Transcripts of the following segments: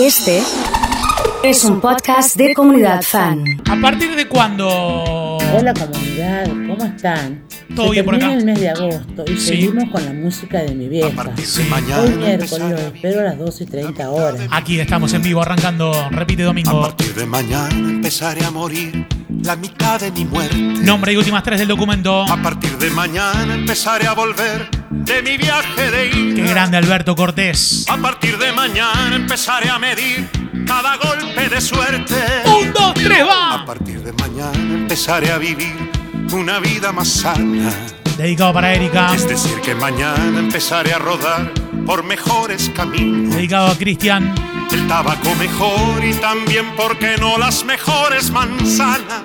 Este es un podcast de comunidad fan. ¿A partir de cuándo? Hola comunidad, ¿cómo están? Todo Se bien por acá. el mes de agosto y Sí. seguimos con la música de mi vieja. Sí. Hoy miércoles los espero a las 12 y 30 horas. Aquí estamos en vivo, arrancando, repite A domingo. partir de mañana empezaré a morir la mitad de mi muerte. Nombre y últimas tres del documento. A partir de mañana empezaré a volver de mi viaje de Inca. Qué grande Alberto Cortés. A partir de mañana empezaré a medir cada golpe de suerte. Un, dos, tres, A va. partir de mañana empezaré a vivir una vida más sana. Dedicado para Erika. Es decir, que mañana empezaré a rodar por mejores caminos. Dedicado a Cristian. El tabaco mejor y también, ¿por qué no las mejores manzanas?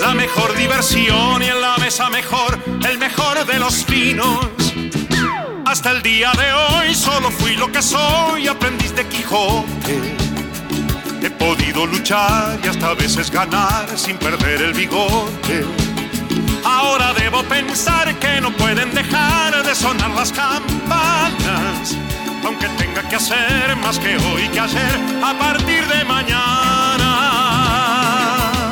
La mejor diversión y en la mesa mejor, el mejor de los vinos. Hasta el día de hoy solo fui lo que soy, aprendiz de Quijote. He podido luchar y hasta a veces ganar sin perder el bigote. Ahora debo pensar que no pueden dejar de sonar las campanas, aunque tenga que hacer más que hoy que ayer, a partir de mañana.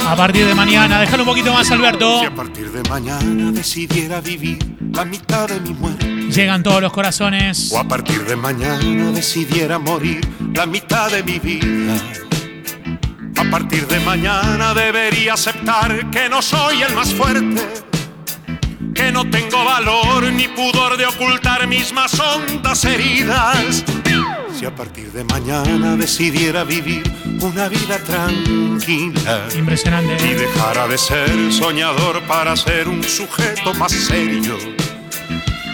A partir de mañana, déjalo un poquito más, Alberto. Si a partir de mañana decidiera vivir la mitad de mi muerte, Llegan todos los corazones. o a partir de mañana decidiera morir la mitad de mi vida. A partir de mañana debería aceptar que no soy el más fuerte, que no tengo valor ni pudor de ocultar mis más hondas heridas. Si a partir de mañana decidiera vivir una vida tranquila y Impresionante. dejara de ser soñador para ser un sujeto más serio.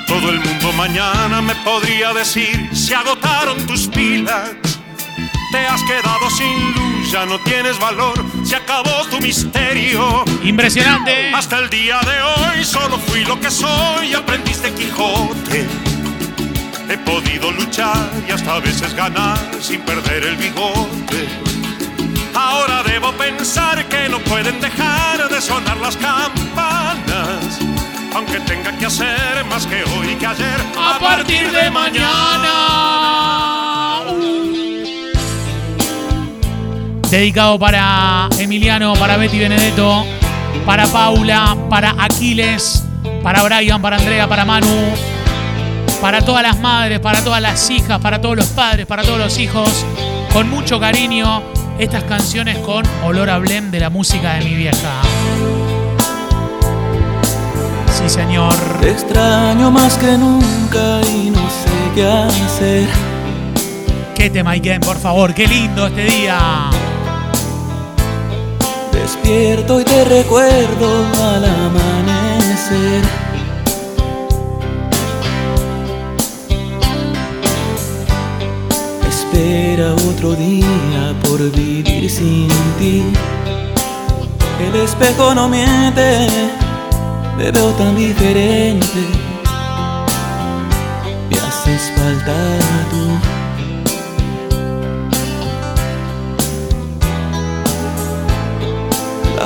Todo el mundo mañana me podría decir, se agotaron tus pilas, te has quedado sin luz, ya no tienes valor, se acabó tu misterio. Impresionante. Hasta el día de hoy solo fui lo que soy, aprendiz de Quijote. He podido luchar y hasta a veces ganar sin perder el bigote. Ahora debo pensar que no pueden dejar de sonar las campanas, aunque tenga que hacer más que hoy que ayer. A partir de mañana. Dedicado para Emiliano, para Betty Benedetto, para Paula, para Aquiles, para Brian, para Andrea, para Manu, para todas las madres, para todas las hijas, para todos los padres, para todos los hijos. Con mucho cariño, estas canciones con olor a blend de la música de mi vieja. Sí, señor. Te extraño más que nunca y no sé qué hacer. Qué tema, Iken, por favor, qué lindo este día. Despierto y te recuerdo al amanecer. Espera otro día por vivir sin ti. El espejo no miente, me veo tan diferente. Me haces falta tú.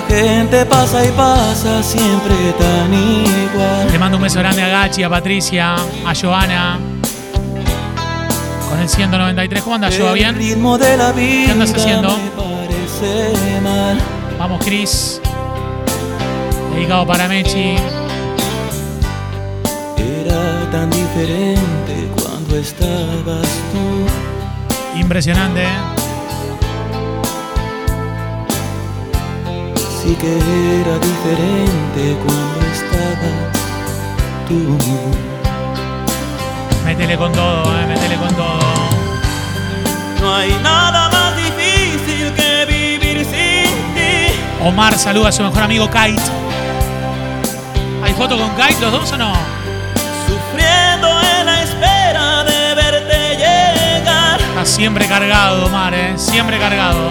Gente pasa y pasa siempre tan igual. Le mando un beso grande a Gachi, a Patricia, a Joana. Con el 193, ¿cómo anda, Joa? ¿Bien? vida andas haciendo? Vamos, Chris. Dedicado para Mechi. Era tan diferente cuando estabas tú. Impresionante. ¿eh? Sí que era diferente cuando estabas tú. Métele con todo, eh, métele con todo. No hay nada más difícil que vivir sin ti. Omar saluda a su mejor amigo Kite. ¿Hay foto con Kite los dos o no? Sufriendo en la espera de verte llegar. Está siempre cargado, Omar, ¿eh? Siempre cargado.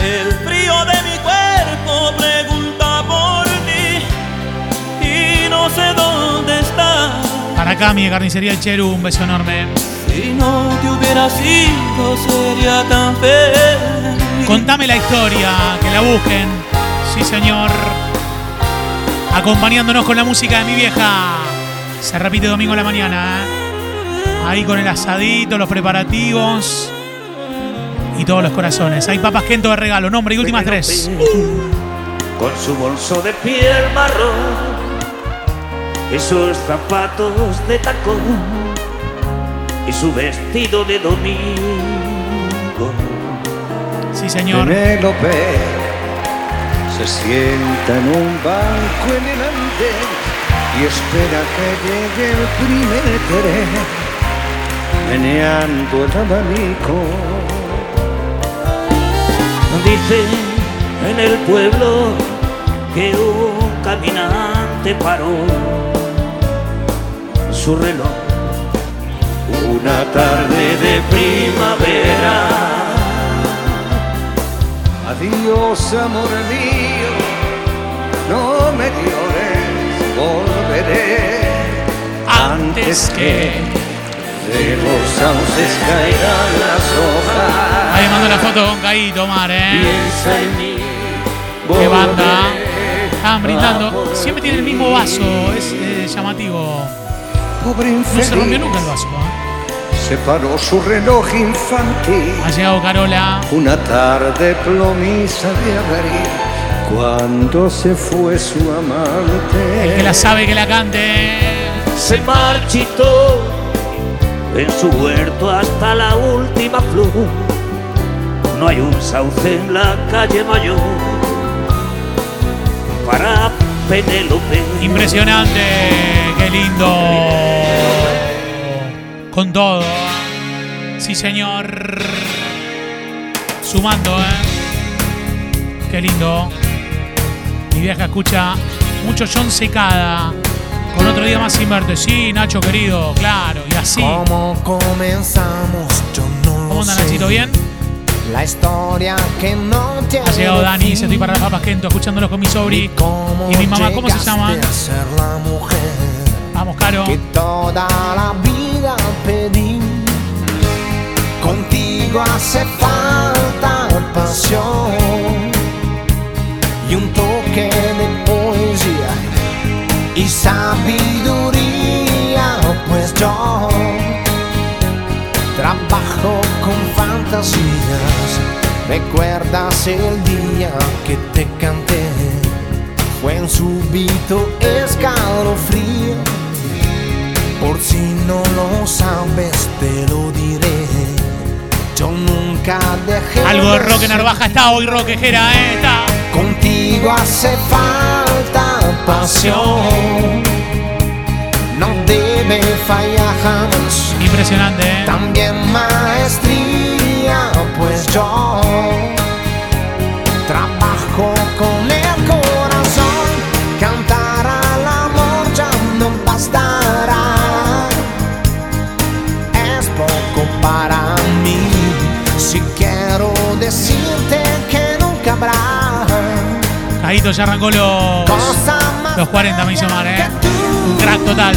El frío de mi cuerpo pregunta por ti y no sé Cami de Carnicería El Cheru, un beso enorme. Si no te hubiera sido sería tan feliz. Contame la historia, que la busquen. Sí, señor. Acompañándonos con la música de mi vieja. Se repite domingo a la mañana. ¿eh? Ahí con el asadito, los preparativos y todos los corazones. Hay papas Kento de regalo, nombre y últimas tres. Con su bolso de piel marrón y sus zapatos de tacón y su vestido de domingo. Sí, señor. Penélope se sienta en un banco en el andén y espera que llegue el primer tren, meneando el abanico. Dice en el pueblo que un caminante paró su reloj una tarde de primavera. Adiós, amor mío, no me llores, volveré Antes que. de los sauces caerán las hojas. Ahí mando la foto con Caíto, Omar, ¿eh? Piensa en mí. Qué banda. Estaban brindando. Siempre tiene el mismo vaso, es eh, llamativo. Pobre No se rompió nunca el vaso. ¿eh? se paró su reloj infantil. Ha llegado Carola. Una tarde plomiza de abril, cuando se fue su amante. El que la sabe que la cante. se marchitó en su huerto hasta la última flor. No hay un sauce en la calle mayor para Penélope. Impresionante. Qué lindo. Con todo. Sí, señor. Sumando, ¿eh? Qué lindo. Mi vieja escucha mucho John Secada. Con otro día más sin verte. Sí, Nacho querido, claro. Y así. ¿Cómo comenzamos? Yo no ¿Cómo lo anda sé. Nachito? ¿Bien? La historia que no tiene Ha llegado Dani, dice estoy para las papas Kento, escuchándolo con mi sobri. ¿Cómo Y mi mamá, ¿cómo se llama? llegaste a ser la mujer Vamos, Caro. que toda la vida pedí. Contigo hace falta pasión y un toque de poesía y sabiduría, pues yo trabajo con fantasías. ¿Recuerdas el día que te canté? Fue un súbito escalofrío. Por si no lo sabes, te lo diré. Yo nunca dejé. Algo de ser Narvaja está hoy, rockejera, ¿eh? Está. Contigo hace falta pasión. No debe fallar jamás. Impresionante, ¿eh? También maestría, pues yo trabajo con el corazón. Cantar al amor ya no bastará. Es poco para mí. Si quiero decirte que nunca habrá Caíto ya arrancó los, los 40, me hizo mal, ¿eh? Un crack total.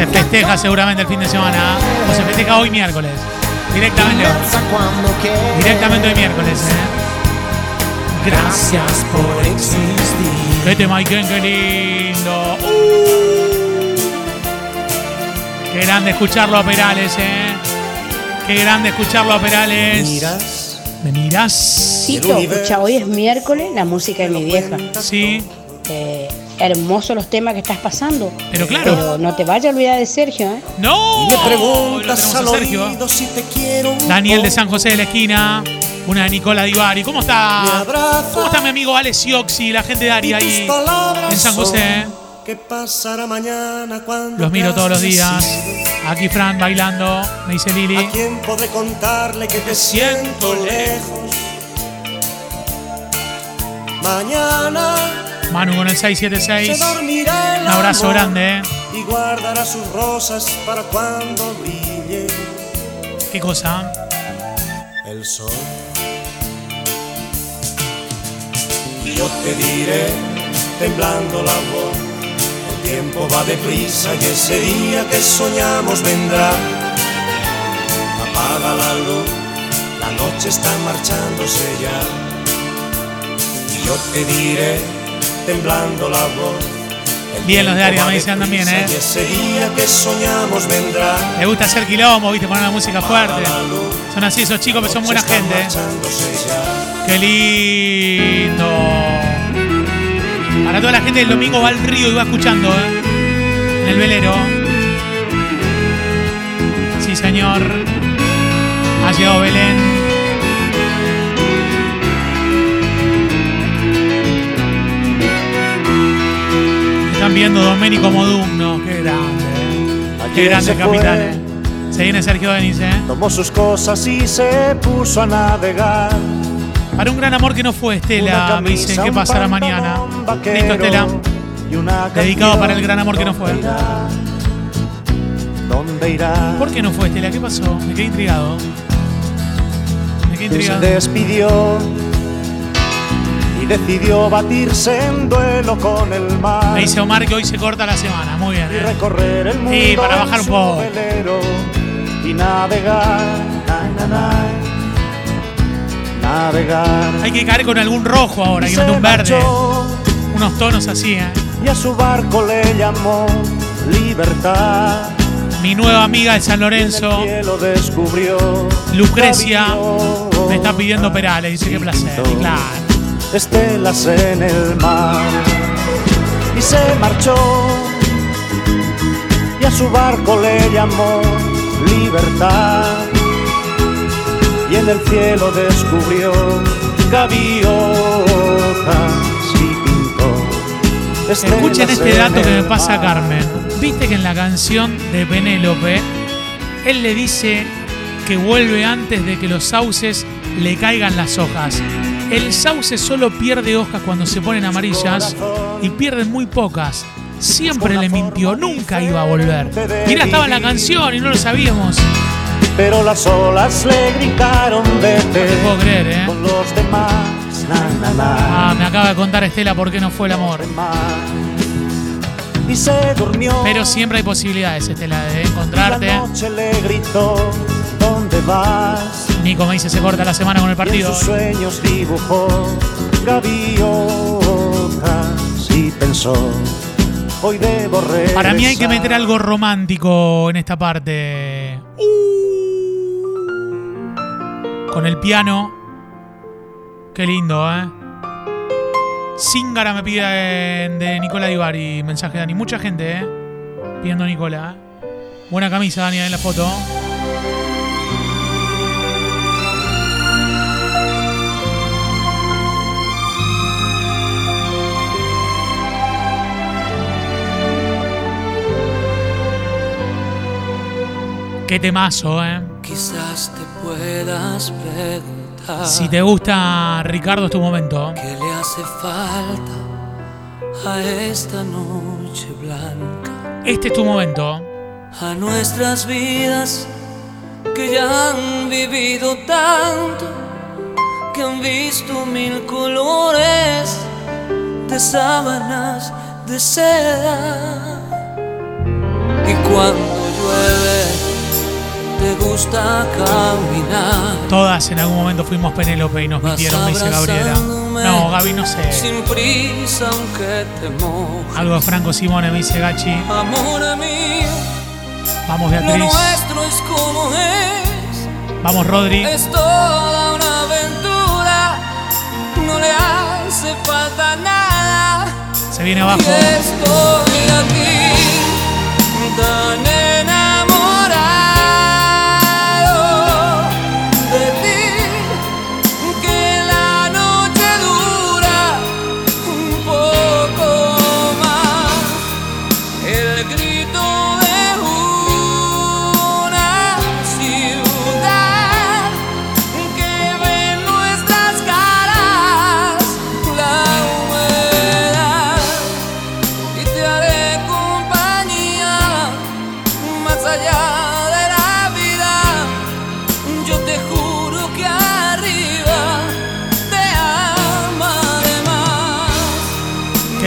Se festeja seguramente el fin de semana. O se festeja hoy miércoles. Directamente hoy. Directamente hoy miércoles, ¿eh? Gracias por existir. Qué tema, Iken, qué lindo. Uh. Qué grande escucharlo a Perales, ¿eh? Qué grande escucharlo a Perales. Miras. ¿Me miras? Tito, escucha, hoy es miércoles, la música de mi vieja. Sí, Eh, hermosos los temas que estás pasando. pero claro. Pero no te vayas a olvidar de Sergio, ¿eh? ¡No! Me Lo preguntas tenemos al a Sergio. oído si te quiero. Daniel de. San José de la esquina. Una de Nicola Divari. ¿Cómo está? ¿Cómo está mi amigo Alex Sioxi, la gente de Ari Y ahí en San José? ¿Qué pasará mañana cuando Los miro todos los días. Aquí Fran bailando, me dice Lili. ¿A quién podré contarle que te siento lejos? Mañana Manu con el se 676. dormirá el Un abrazo grande, ¿eh? Y guardará sus rosas para cuando brille ¿Qué cosa? el sol. Y yo te diré, temblando la voz, el tiempo va deprisa y ese día que soñamos vendrá. Apaga la luz, la noche está marchándose ya. Y yo te diré, temblando la voz, Bien los de área, me dicen también, ¿eh? Y ese día que soñamos vendrá. Le gusta hacer quilombo, viste, poner la música fuerte. Son así esos chicos, pero son buena gente. ¿eh? Qué lindo. Para toda la gente del domingo va al río y va escuchando, ¿eh? En el velero. Sí, señor. Ha llegado Belén. Están viendo Domenico Modugno. Qué grande. ¿eh? Qué grande capitán. ¿eh? Se viene Sergio Denis, ¿eh? Tomó sus cosas y se puso a navegar. Para un gran amor que no fue, Estela, me dicen que pasará mañana. vaquero Listo, Estela. y una Dedicado para el gran amor que no fue. ¿Dónde irá? ¿Dónde irá? ¿Por qué no fue, Estela? ¿Qué pasó? Me quedé intrigado. Me quedé Y se intrigado. despidió decidió batirse en duelo con el mar. Me dice Omar que hoy se corta la semana. Muy bien, y ¿eh? recorrer el mundo Sí, para bajar un poco. y navegar, na, na, na, navegar. Hay que caer con algún rojo ahora, Y que un verde. marchó, Unos tonos así, ¿eh? y a su barco le llamó libertad. Mi nueva amiga de San Lorenzo, descubrió Lucrecia, me está pidiendo Perales. Dice, qué placer. Y claro. Estelas en el mar y se marchó y a su barco le llamó libertad y en el cielo descubrió gaviotas y pintó Escuchen este dato que me pasa mar. Carmen. Viste que en la canción de Penélope, él le dice que vuelve antes de que los sauces le caigan las hojas. El sauce solo pierde hojas cuando se ponen amarillas y pierden muy pocas. Siempre le mintió, nunca iba a volver. Mira, estaba en la canción y no lo sabíamos. pero las olas le gritaron vete No puedo creer, ¿eh? con los demás na, na, na, Ah, me acaba de contar Estela por qué no fue el amor. y se durmió Pero siempre hay posibilidades, Estela, de y encontrarte. la noche le gritó ¿dónde vas? Nico me dice se corta la semana con el y en partido. sus sueños dibujó gaviotas y pensó hoy debo regresar Para mí hay que meter algo romántico en esta parte. Con el piano. Qué lindo, ¿eh? Zingara me pide eh, de Nicola Divari. Mensaje de Dani. Mucha gente, ¿eh? Pidiendo a Nicola. Buena camisa, Dani, en la foto. Qué temazo, ¿eh? Quizás te puedas preguntar Si te gusta Ricardo, es tu momento. qué le hace falta a esta noche blanca, Este es tu momento. a nuestras vidas que ya han vivido tanto, que han visto mil colores de sábanas de seda. Y cuando te gusta caminar. Todas en algún momento fuimos Penélope y nos Vas vistieron, me dice Gabriela. No, Gaby, no sé. Sin prisa, aunque te mojes. Algo de Franco Simone, me dice Gachi. Amor mío, Vamos, lo Beatriz. nuestro es como es. Vamos, Rodri. Es toda una aventura. No le hace falta nada. Se viene abajo. Y estoy aquí, tan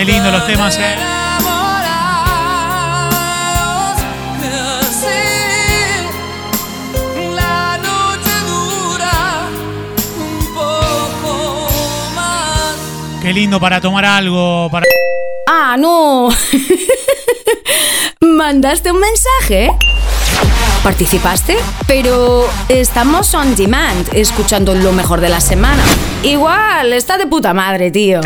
Qué lindo los temas, eh. Enamorados que así la noche dura un poco más. Qué lindo para tomar algo. Para... Ah, no. ¿Mandaste un mensaje? ¿Participaste? Pero estamos on demand, escuchando lo mejor de la semana. Igual, está de puta madre, tío.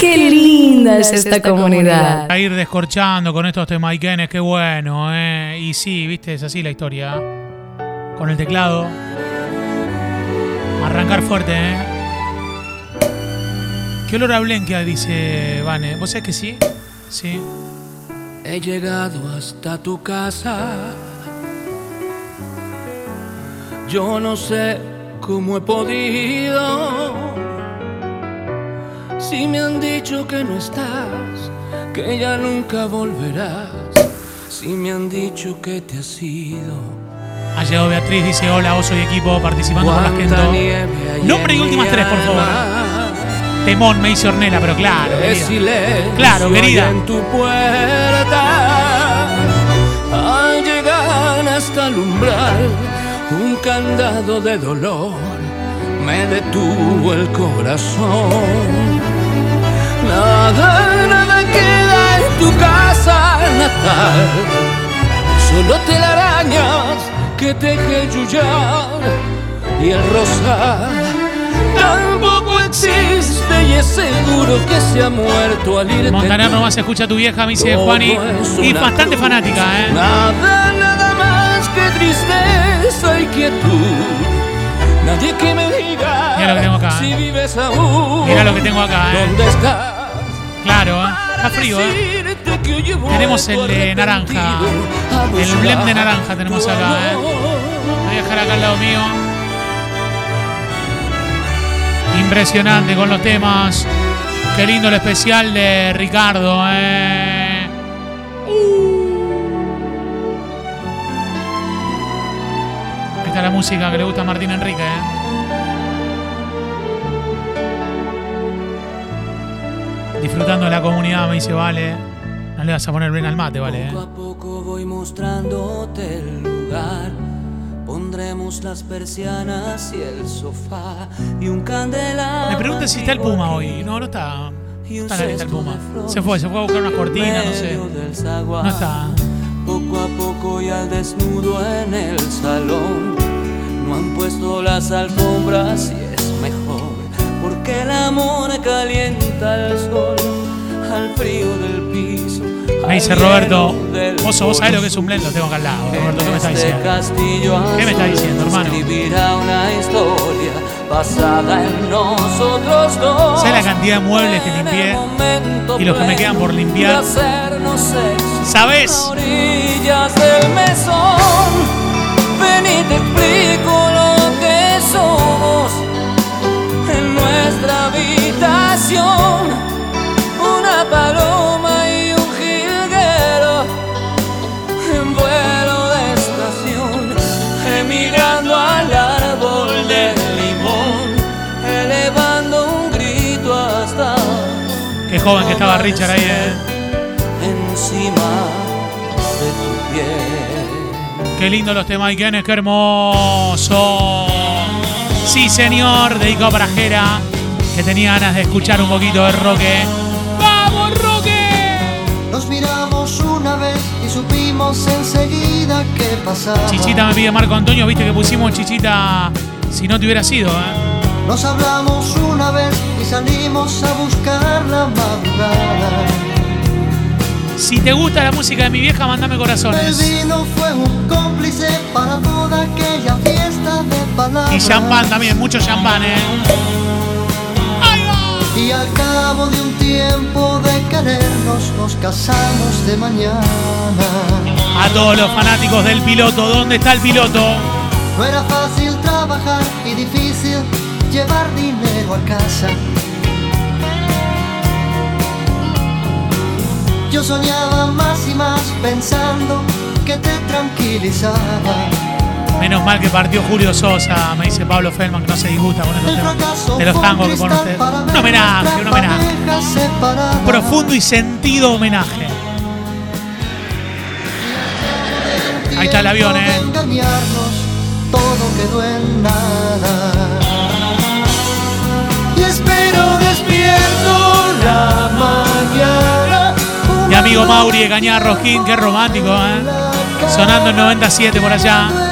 Qué linda es esta comunidad. A ir descorchando con estos temaiquenes, qué bueno, ¿eh? Y sí, viste, es así la historia. Con el teclado. Arrancar fuerte, ¿eh? ¿Qué olor a blenquia? Dice Vane. ¿Vos sabés que sí? Sí. He llegado hasta tu casa. Yo no sé cómo he podido. Si me han dicho que no estás, que ya nunca volverás. Si me han dicho que te has ido. Ha llegado Beatriz, dice hola, oso y equipo participando por las hay Nombre y últimas tres, por favor. Temón, me dice Ornella, pero claro. Querida. Claro, querida. en tu puerta. Llegar hasta el umbral, un candado de dolor me detuvo el corazón. Nada, nada queda en tu casa natal, solo telarañas que teje yuyar y el rosal. Tampoco existe y es seguro que se ha muerto al irte. Montaner nomás escucha a tu vieja, me dice Juani. Y bastante cruz. fanática, ¿eh? Nada, nada más que tristeza y quietud. Nadie que me diga Mira lo que tengo acá, si eh. vives aún. Mira lo que tengo acá, ¿eh? ¿Dónde estás? Claro, ¿eh? Está frío, ¿eh? Tenemos el vuelto de naranja. El blend de naranja tenemos acá, ¿eh? Voy a dejar acá al lado mío. Impresionante con los temas. Qué lindo el especial de Ricardo, eh. Ahí está la música que le gusta a Martín Enrique, eh. Disfrutando de la comunidad, me dice, vale. No le vas a poner bien al mate, vale, eh. Poco a poco voy mostrándote el lugar. Pondremos las persianas y el sofá y un candelabro. Me preguntan si está el Puma hoy. No, no está. No está en la lista el Puma. Se fue, se fue a buscar unas cortinas, no sé. No está. Poco a poco y al desnudo en el salón. No han puesto las alfombras y es mejor. Porque el amor calienta el sol al frío del piso. Me dice al Roberto, Oso, vos sabés lo que es un blend, lo tengo acá al lado. Roberto, ¿qué me estás Este diciendo? ¿Qué me estás diciendo, hermano? Una historia basada en nosotros dos. ¿Sabes la cantidad de muebles que limpié? Y los que me quedan por limpiar. ¿Sabes? orillas del mesón. Ven y te explico nuestra habitación. Una paloma y un jilguero en vuelo de estación, emigrando al árbol del limón, elevando un grito hasta Qué joven que estaba Richard ahí, eh. encima de tu piel. Qué lindo los temas, Ikenes, qué hermoso. Sí, señor, dedicado para Jera, que tenía ganas de escuchar un poquito de Roque. ¡Vamos, Roque! Nos miramos una vez y supimos enseguida qué pasaba. Chichita me pide Marco Antonio, viste que pusimos Chichita si no te hubiera sido, ¿eh? Nos hablamos una vez y salimos a buscar la madrugada. Si te gusta la música de mi vieja, mandame El corazones. vino fue un cómplice para toda aquella fiesta de palabras. Y champán también, mucho champán, ¿eh? Al cabo de un tiempo de querernos nos casamos de mañana. A todos los fanáticos del piloto, ¿dónde está el piloto? No era fácil trabajar y difícil llevar dinero a casa. Yo soñaba más y más pensando que te tranquilizaba. Menos mal que partió Julio Sosa, me dice Pablo Feldman, que no se disgusta con estos temas de los tangos que pone usted. Un homenaje, un homenaje. Profundo y sentido homenaje. Ahí está el avión, ¿eh? engañarnos, todo quedó en nada. Y espero despierto la mañana amigo Mauri de Cañada Rosquín, qué romántico, ¿eh? Sonando en 97 por allá.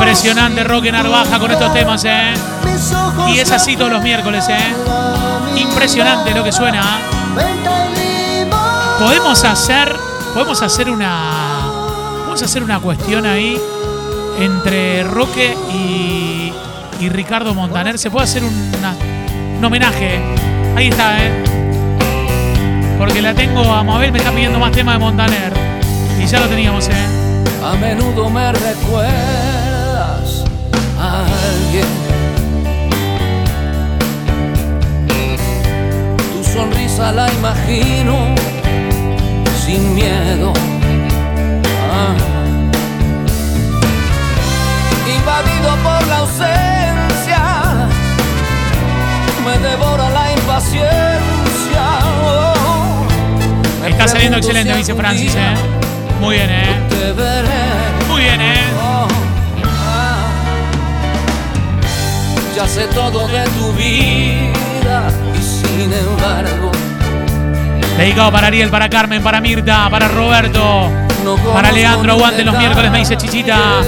Impresionante Roque Narvaja con estos temas, ¿eh? Y es así todos los miércoles, ¿eh? Impresionante lo que suena. Podemos hacer, podemos hacer una, podemos hacer una cuestión ahí entre Roque y, y Ricardo Montaner. Se puede hacer una- un homenaje. Ahí está, ¿eh? Porque la tengo a Mabel, me está pidiendo más temas de Montaner. Y ya lo teníamos, ¿eh? A menudo me recuerdas sonrisa la imagino sin miedo. Ah. Invadido por la ausencia, me devora la impaciencia. Oh. Está saliendo excelente, dice Francis, ¿eh? Muy bien, ¿eh? Muy bien, ¿eh? Oh, ah. Ya sé todo de tu vida y sin embargo Dedicado para Ariel, para Carmen, para Mirta, para Roberto, para Leandro. ni Aguante los miércoles, me dice Chichita.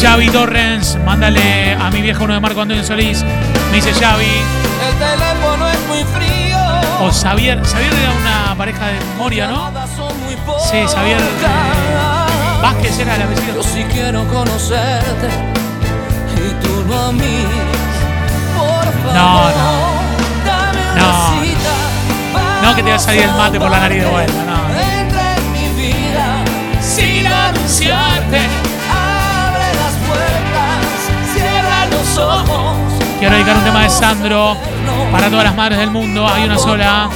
Xavi Torrens, mándale a mi viejo uno de Marco Antonio Solís. Me dice Xavi. El teléfono es muy frío. O Xavier. Xavier era una pareja de Moria, ¿no? Sí, Xavier pocas. Vázquez era el apellido. Yo sí quiero conocerte y tú no a mí. Por favor, No, no. No que te va a salir el mate por la nariz de vuelta, no. Entra en mi vida Sin anunciarte. Abre las puertas, cierra los ojos. Quiero dedicar un tema de Sandro para todas las madres del mundo. Hay una sola.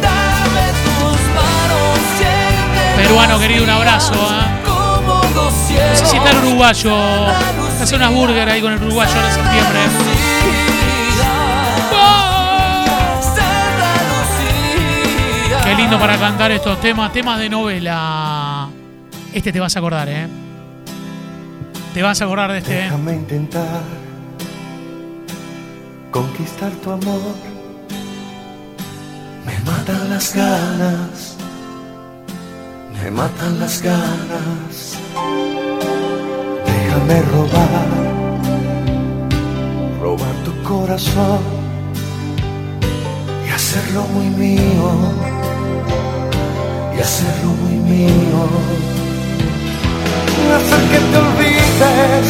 Dame tus manos, siente Peruano querido, un abrazo. ¿eh? No sé si está el uruguayo. Hace unas burger ahí con el uruguayo en septiembre. Qué lindo para cantar estos temas, temas de novela. Este te vas a acordar, ¿eh? Te vas a acordar de este. ¿eh? Déjame intentar conquistar tu amor. Me matan las ganas, me matan las ganas. Déjame robar, robar tu corazón y hacerlo muy mío, y hacerlo muy mío hacer que te olvides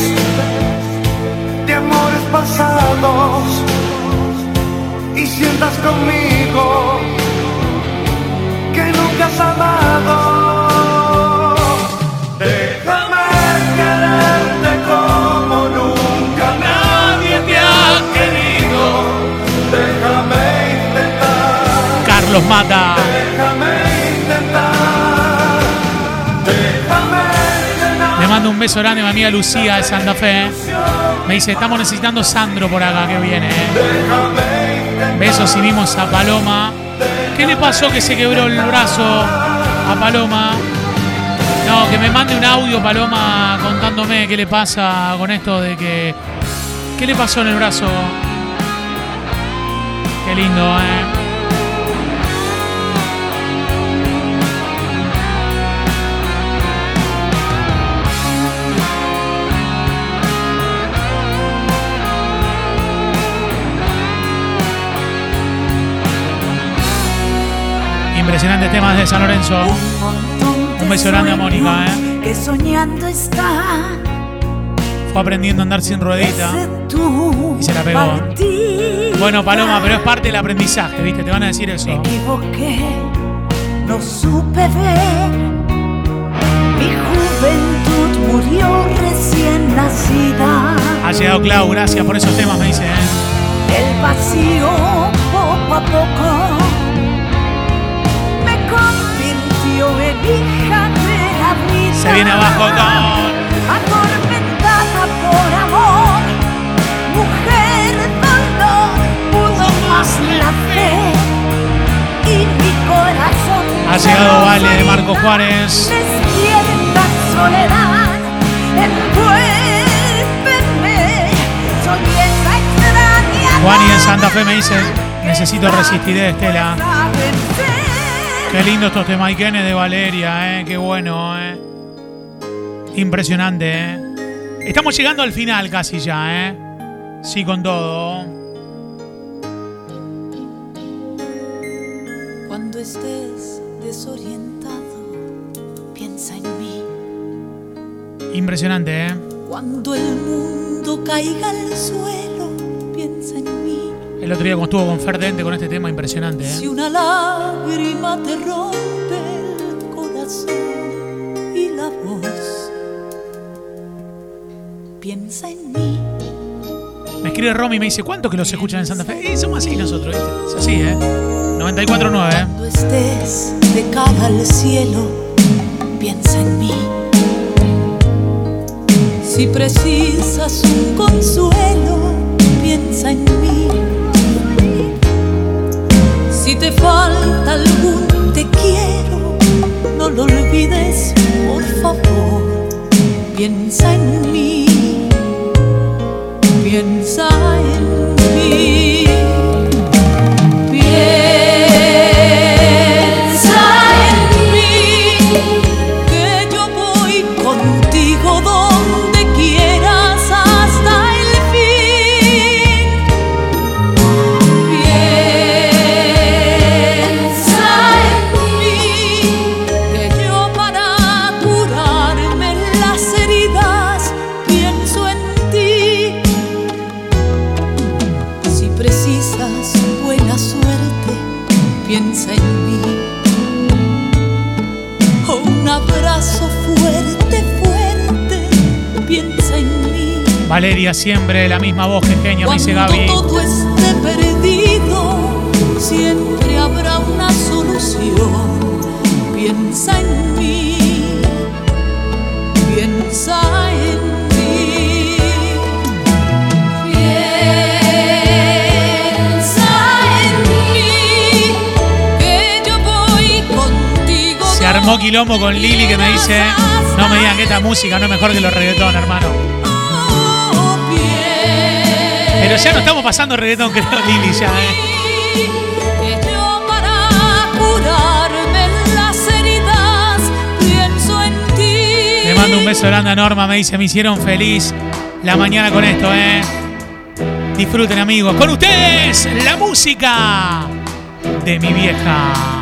de amores pasados y sientas conmigo que nunca has amado. Un beso grande a mi amiga Lucía de Santa Fe. Me dice, estamos necesitando Sandro por acá que viene. ¿eh? Besos y vimos a Paloma. ¿Qué le pasó que se quebró el brazo a Paloma? No, que me mande un audio Paloma contándome qué le pasa con esto de que... ¿Qué le pasó en el brazo? Qué lindo, ¿eh? Impresionantes temas de San Lorenzo. Un beso grande a Mónica, ¿eh? Que soñando está. Fue aprendiendo a andar sin ruedita. Y se la pegó. Bueno, Paloma, pero es parte del aprendizaje, ¿viste? Te van a decir eso. Me equivoqué, no supe ver. Mi juventud murió recién nacida. Ha llegado Clau, gracias por esos temas, me dice, ¿eh? El vacío poco a poco Se viene abajo con... Atormentada por amor, mujer dolor, pudo más la fe y mi corazón. llegado Vale de Marco Juárez. Despierta soledad, envuélveme. Soy esa extraña Juani en Santa Fe me dice, necesito resistir Estela. Qué lindo estos temaiquenes de Valeria, eh. Qué bueno, eh. Impresionante, eh. Estamos llegando al final casi ya, eh. Sí, con todo. Cuando estés desorientado, piensa en mí. Impresionante, eh. Cuando el mundo caiga al suelo. El otro día como estuvo con Ferdente con este tema, impresionante, Si eh. una lágrima te rompe el corazón y la voz, piensa en mí. Me escribe Romy y me dice, ¿cuántos que los escuchan en Santa Fe? Y somos así nosotros, ¿viste? Es así, eh. 94.9, eh. Cuando estés de cara al cielo, piensa en mí. Si precisas un consuelo, piensa en mí. Si te falta algún te quiero, no lo olvides, por favor. Piensa en mí. Piensa en mí. Siempre la misma voz que genio, me dice Cuando Gaby. todo esté perdido, siempre habrá una solución. Piensa en mí, piensa en mí. Piensa en mí, que yo voy contigo. Se armó quilombo con Lili que me dice, no me digan que esta música no es mejor que los reggaetón, hermano. Pero ya no estamos pasando reggaetón, creo, Lili, ya, eh. Que yo para curarme las heridas pienso en ti. Le mando un beso grande a Norma, me dice, me hicieron feliz la mañana con esto, eh. Disfruten, amigos. Con ustedes, la música de mi vieja.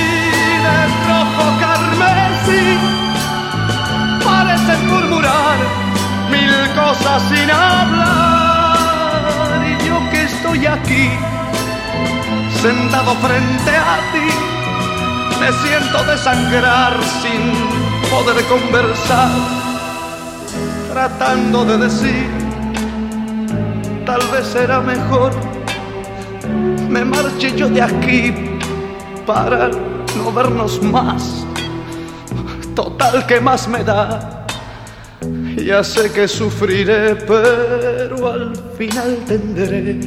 de rojo carmesí. Parecen murmurar mil cosas sin hablar. Y yo que estoy aquí sentado frente a ti me siento desangrar sin poder conversar tratando de decir tal vez será mejor me marche yo de aquí para no vernos más. Total, que más me da? Ya sé que sufriré, pero al final tendré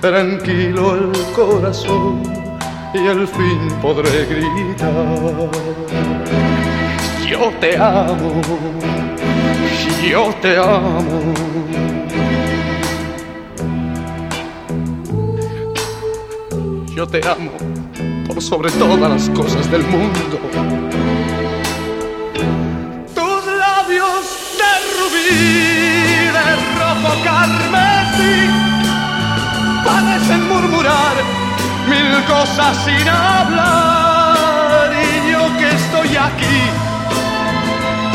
tranquilo el corazón y al fin podré gritar. Yo te amo, yo te amo. Yo te amo por sobre todas las cosas del mundo. Tus labios de rubí, de rojo carmesí, parecen murmurar mil cosas sin hablar. Y yo que estoy aquí,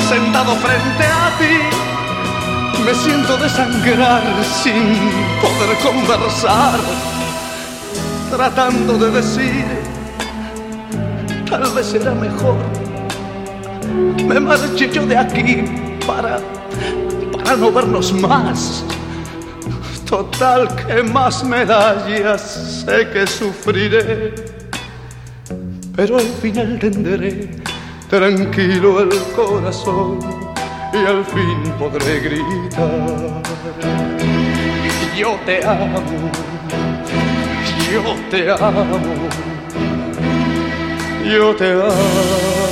sentado frente a ti, me siento desangrar sin poder conversar, tratando de decir, tal vez será mejor, me marché yo de aquí para, para no vernos más. Total, que más medallas sé que sufriré, pero al final tendré tranquilo el corazón y al fin podré gritar. Yo te amo, yo te amo, yo te amo.